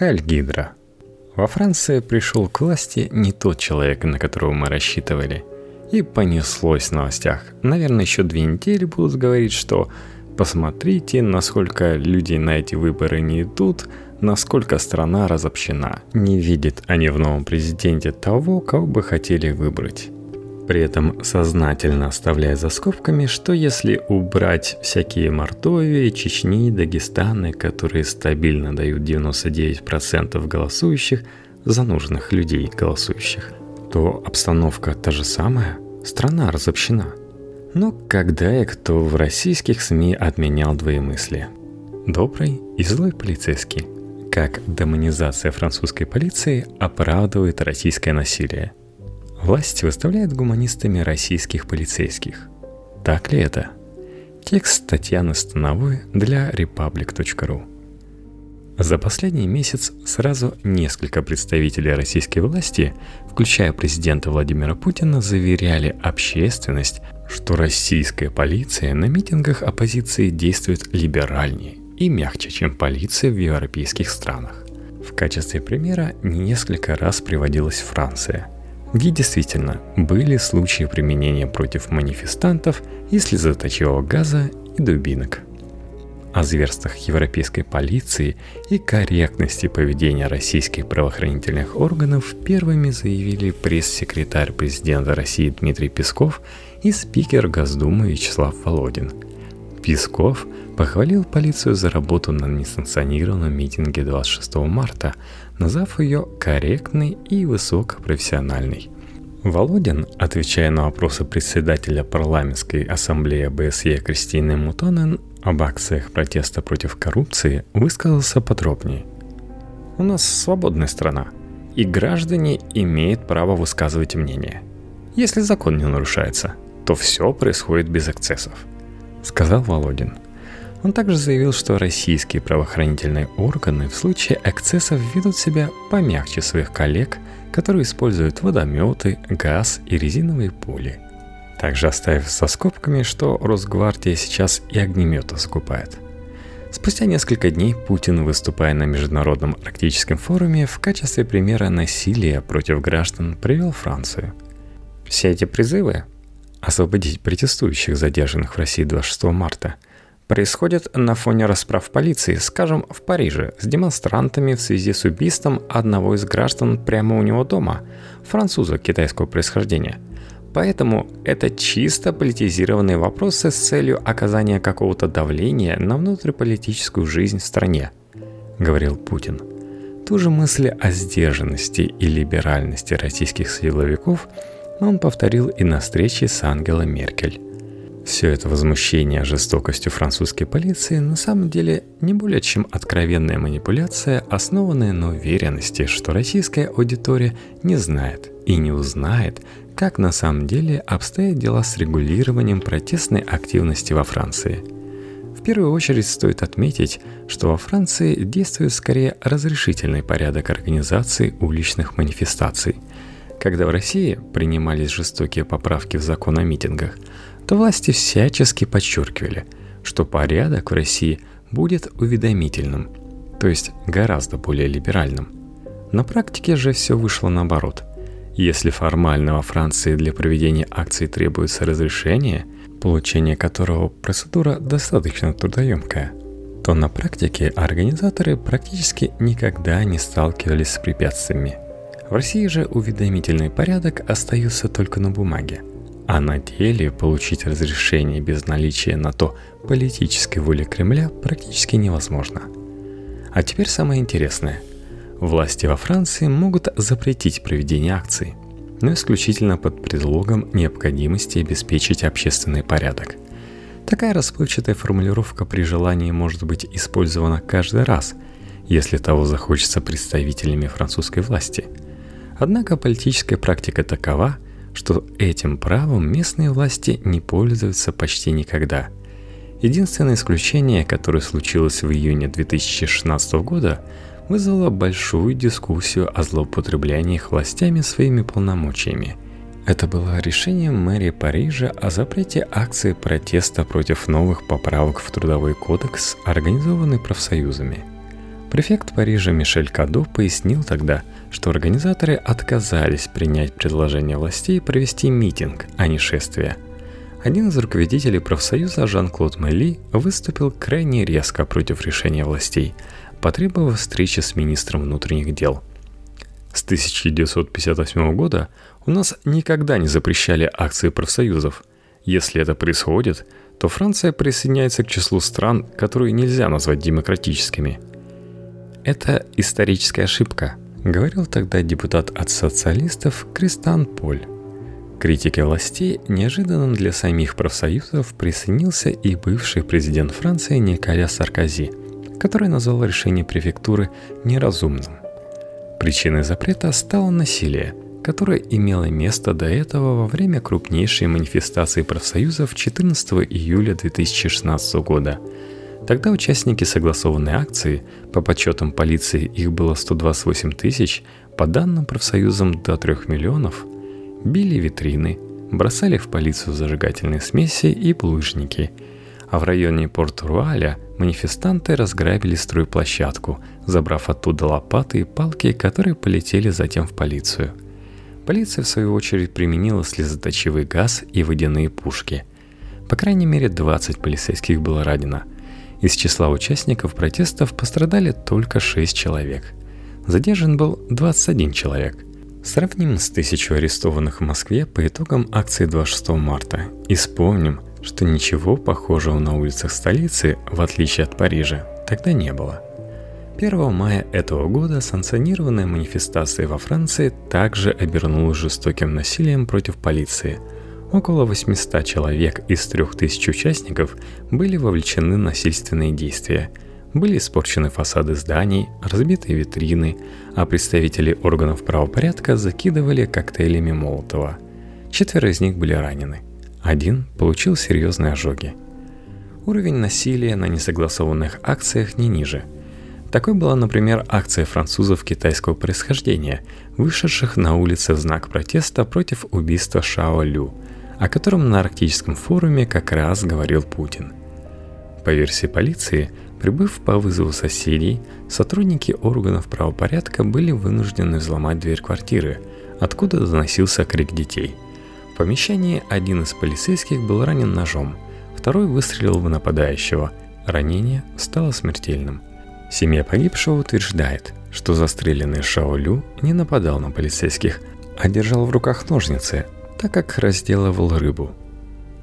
Хайль Гидра. Во Франции пришел к власти не тот человек, на которого мы рассчитывали. И понеслось в новостях. Наверное, еще две недели будут говорить, что посмотрите, насколько люди на эти выборы не идут, насколько страна разобщена. Не видят они в новом президенте того, кого бы хотели выбрать при этом сознательно оставляя за скобками, что если убрать всякие Мордовии, Чечни, Дагестаны, которые стабильно дают 99% голосующих за нужных людей голосующих, то обстановка та же самая, страна разобщена. Но когда и кто в российских СМИ отменял двоемыслие? Добрый и злой полицейский. Как демонизация французской полиции оправдывает российское насилие – Власть выставляет гуманистами российских полицейских. Так ли это? Текст Татьяны Становой для republic.ru За последний месяц сразу несколько представителей российской власти, включая президента Владимира Путина, заверяли общественность, что российская полиция на митингах оппозиции действует либеральнее и мягче, чем полиция в европейских странах. В качестве примера несколько раз приводилась Франция – где действительно были случаи применения против манифестантов и слезоточивого газа и дубинок. О зверствах европейской полиции и корректности поведения российских правоохранительных органов первыми заявили пресс-секретарь президента России Дмитрий Песков и спикер Госдумы Вячеслав Володин. Песков похвалил полицию за работу на несанкционированном митинге 26 марта, назвав ее корректной и высокопрофессиональной. Володин, отвечая на вопросы председателя парламентской ассамблеи БСЕ Кристины Мутонен об акциях протеста против коррупции, высказался подробнее. У нас свободная страна, и граждане имеют право высказывать мнение. Если закон не нарушается, то все происходит без эксцессов, сказал Володин – он также заявил, что российские правоохранительные органы в случае эксцессов ведут себя помягче своих коллег, которые используют водометы, газ и резиновые пули. Также оставив со скобками, что Росгвардия сейчас и огнеметы закупает. Спустя несколько дней Путин, выступая на Международном арктическом форуме, в качестве примера насилия против граждан привел Францию. Все эти призывы освободить протестующих, задержанных в России 26 марта – происходит на фоне расправ полиции, скажем, в Париже, с демонстрантами в связи с убийством одного из граждан прямо у него дома, француза китайского происхождения. Поэтому это чисто политизированные вопросы с целью оказания какого-то давления на внутриполитическую жизнь в стране, говорил Путин. Ту же мысль о сдержанности и либеральности российских силовиков он повторил и на встрече с Ангелой Меркель. Все это возмущение жестокостью французской полиции на самом деле не более чем откровенная манипуляция, основанная на уверенности, что российская аудитория не знает и не узнает, как на самом деле обстоят дела с регулированием протестной активности во Франции. В первую очередь стоит отметить, что во Франции действует скорее разрешительный порядок организации уличных манифестаций. Когда в России принимались жестокие поправки в закон о митингах – то власти всячески подчеркивали, что порядок в России будет уведомительным, то есть гораздо более либеральным. На практике же все вышло наоборот. Если формально во Франции для проведения акции требуется разрешение, получение которого процедура достаточно трудоемкая, то на практике организаторы практически никогда не сталкивались с препятствиями. В России же уведомительный порядок остается только на бумаге – а на деле получить разрешение без наличия на то политической воли Кремля практически невозможно. А теперь самое интересное. Власти во Франции могут запретить проведение акций, но исключительно под предлогом необходимости обеспечить общественный порядок. Такая расплывчатая формулировка при желании может быть использована каждый раз, если того захочется представителями французской власти. Однако политическая практика такова – что этим правом местные власти не пользуются почти никогда. Единственное исключение, которое случилось в июне 2016 года, вызвало большую дискуссию о злоупотреблении их властями своими полномочиями. Это было решение мэрии Парижа о запрете акции протеста против новых поправок в Трудовой кодекс, организованной профсоюзами. Префект Парижа Мишель Кадо пояснил тогда, что организаторы отказались принять предложение властей провести митинг, а не шествие. Один из руководителей профсоюза Жан-Клод Мелли выступил крайне резко против решения властей, потребовав встречи с министром внутренних дел. С 1958 года у нас никогда не запрещали акции профсоюзов. Если это происходит, то Франция присоединяется к числу стран, которые нельзя назвать демократическими – это историческая ошибка, говорил тогда депутат от социалистов Кристан Поль. Критике властей неожиданно для самих профсоюзов присоединился и бывший президент Франции Николя Саркози, который назвал решение префектуры неразумным. Причиной запрета стало насилие, которое имело место до этого во время крупнейшей манифестации профсоюзов 14 июля 2016 года – Тогда участники согласованной акции, по подсчетам полиции их было 128 тысяч, по данным профсоюзам до 3 миллионов, били витрины, бросали в полицию зажигательные смеси и булыжники. А в районе Порт-Руаля манифестанты разграбили стройплощадку, забрав оттуда лопаты и палки, которые полетели затем в полицию. Полиция, в свою очередь, применила слезоточивый газ и водяные пушки. По крайней мере, 20 полицейских было ранено – из числа участников протестов пострадали только 6 человек. Задержан был 21 человек. Сравним с тысячу арестованных в Москве по итогам акции 26 марта и вспомним, что ничего похожего на улицах столицы, в отличие от Парижа, тогда не было. 1 мая этого года санкционированная манифестация во Франции также обернулась жестоким насилием против полиции – Около 800 человек из 3000 участников были вовлечены в насильственные действия. Были испорчены фасады зданий, разбиты витрины, а представители органов правопорядка закидывали коктейлями Молотова. Четверо из них были ранены. Один получил серьезные ожоги. Уровень насилия на несогласованных акциях не ниже. Такой была, например, акция французов китайского происхождения, вышедших на улицы в знак протеста против убийства Шао Лю – о котором на Арктическом форуме как раз говорил Путин. По версии полиции, прибыв по вызову соседей, сотрудники органов правопорядка были вынуждены взломать дверь квартиры, откуда доносился крик детей. В помещении один из полицейских был ранен ножом, второй выстрелил в нападающего. Ранение стало смертельным. Семья погибшего утверждает, что застреленный Шаолю не нападал на полицейских, а держал в руках ножницы, так как разделывал рыбу.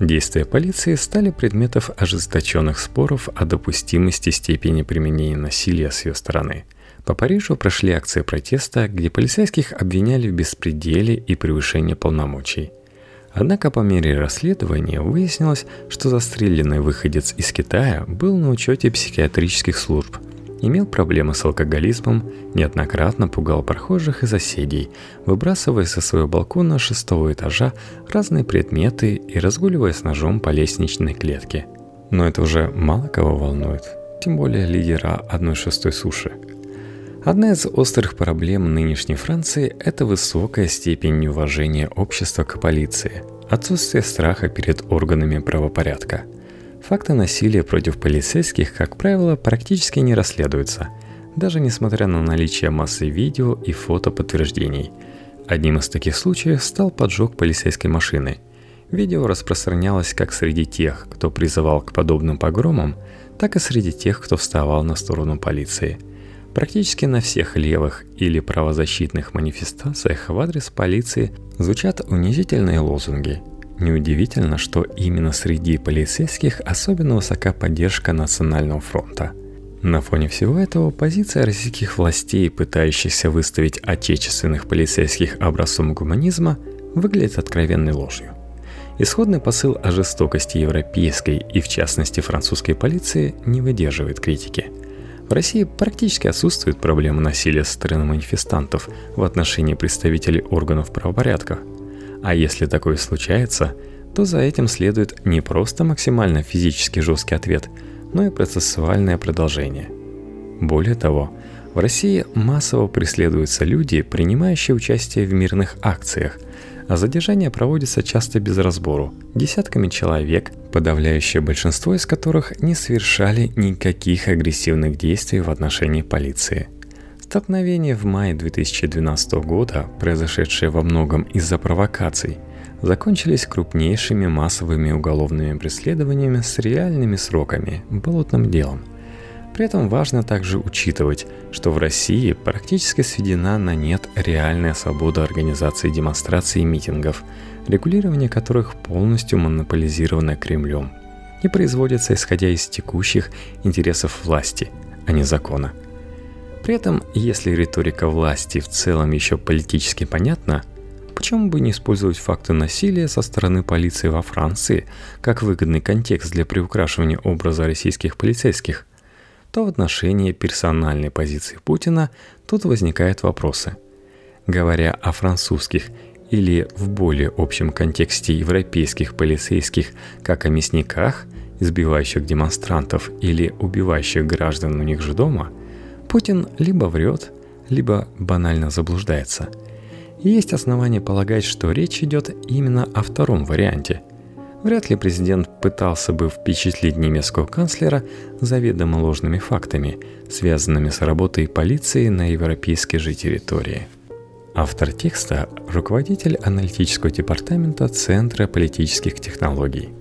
Действия полиции стали предметом ожесточенных споров о допустимости степени применения насилия с ее стороны. По Парижу прошли акции протеста, где полицейских обвиняли в беспределе и превышении полномочий. Однако по мере расследования выяснилось, что застреленный выходец из Китая был на учете психиатрических служб – имел проблемы с алкоголизмом, неоднократно пугал прохожих и соседей, выбрасывая со своего балкона шестого этажа разные предметы и разгуливая с ножом по лестничной клетке. Но это уже мало кого волнует, тем более лидера одной шестой суши. Одна из острых проблем нынешней Франции – это высокая степень неуважения общества к полиции, отсутствие страха перед органами правопорядка – Факты насилия против полицейских, как правило, практически не расследуются, даже несмотря на наличие массы видео и фото подтверждений. Одним из таких случаев стал поджог полицейской машины. Видео распространялось как среди тех, кто призывал к подобным погромам, так и среди тех, кто вставал на сторону полиции. Практически на всех левых или правозащитных манифестациях в адрес полиции звучат унизительные лозунги – Неудивительно, что именно среди полицейских особенно высока поддержка Национального фронта. На фоне всего этого позиция российских властей, пытающихся выставить отечественных полицейских образцом гуманизма, выглядит откровенной ложью. Исходный посыл о жестокости европейской и в частности французской полиции не выдерживает критики. В России практически отсутствует проблема насилия со стороны манифестантов в отношении представителей органов правопорядка – а если такое случается, то за этим следует не просто максимально физически жесткий ответ, но и процессуальное продолжение. Более того, в России массово преследуются люди, принимающие участие в мирных акциях, а задержания проводятся часто без разбору, десятками человек, подавляющее большинство из которых не совершали никаких агрессивных действий в отношении полиции. Столкновение в мае 2012 года, произошедшее во многом из-за провокаций, закончились крупнейшими массовыми уголовными преследованиями с реальными сроками, болотным делом. При этом важно также учитывать, что в России практически сведена на нет реальная свобода организации демонстраций и митингов – регулирование которых полностью монополизировано Кремлем и производится исходя из текущих интересов власти, а не закона. При этом, если риторика власти в целом еще политически понятна, почему бы не использовать факты насилия со стороны полиции во Франции как выгодный контекст для приукрашивания образа российских полицейских, то в отношении персональной позиции Путина тут возникают вопросы. Говоря о французских или в более общем контексте европейских полицейских как о мясниках, избивающих демонстрантов или убивающих граждан у них же дома, Путин либо врет, либо банально заблуждается. Есть основания полагать, что речь идет именно о втором варианте. Вряд ли президент пытался бы впечатлить немецкого канцлера заведомо ложными фактами, связанными с работой полиции на европейской же территории. Автор текста – руководитель аналитического департамента Центра политических технологий –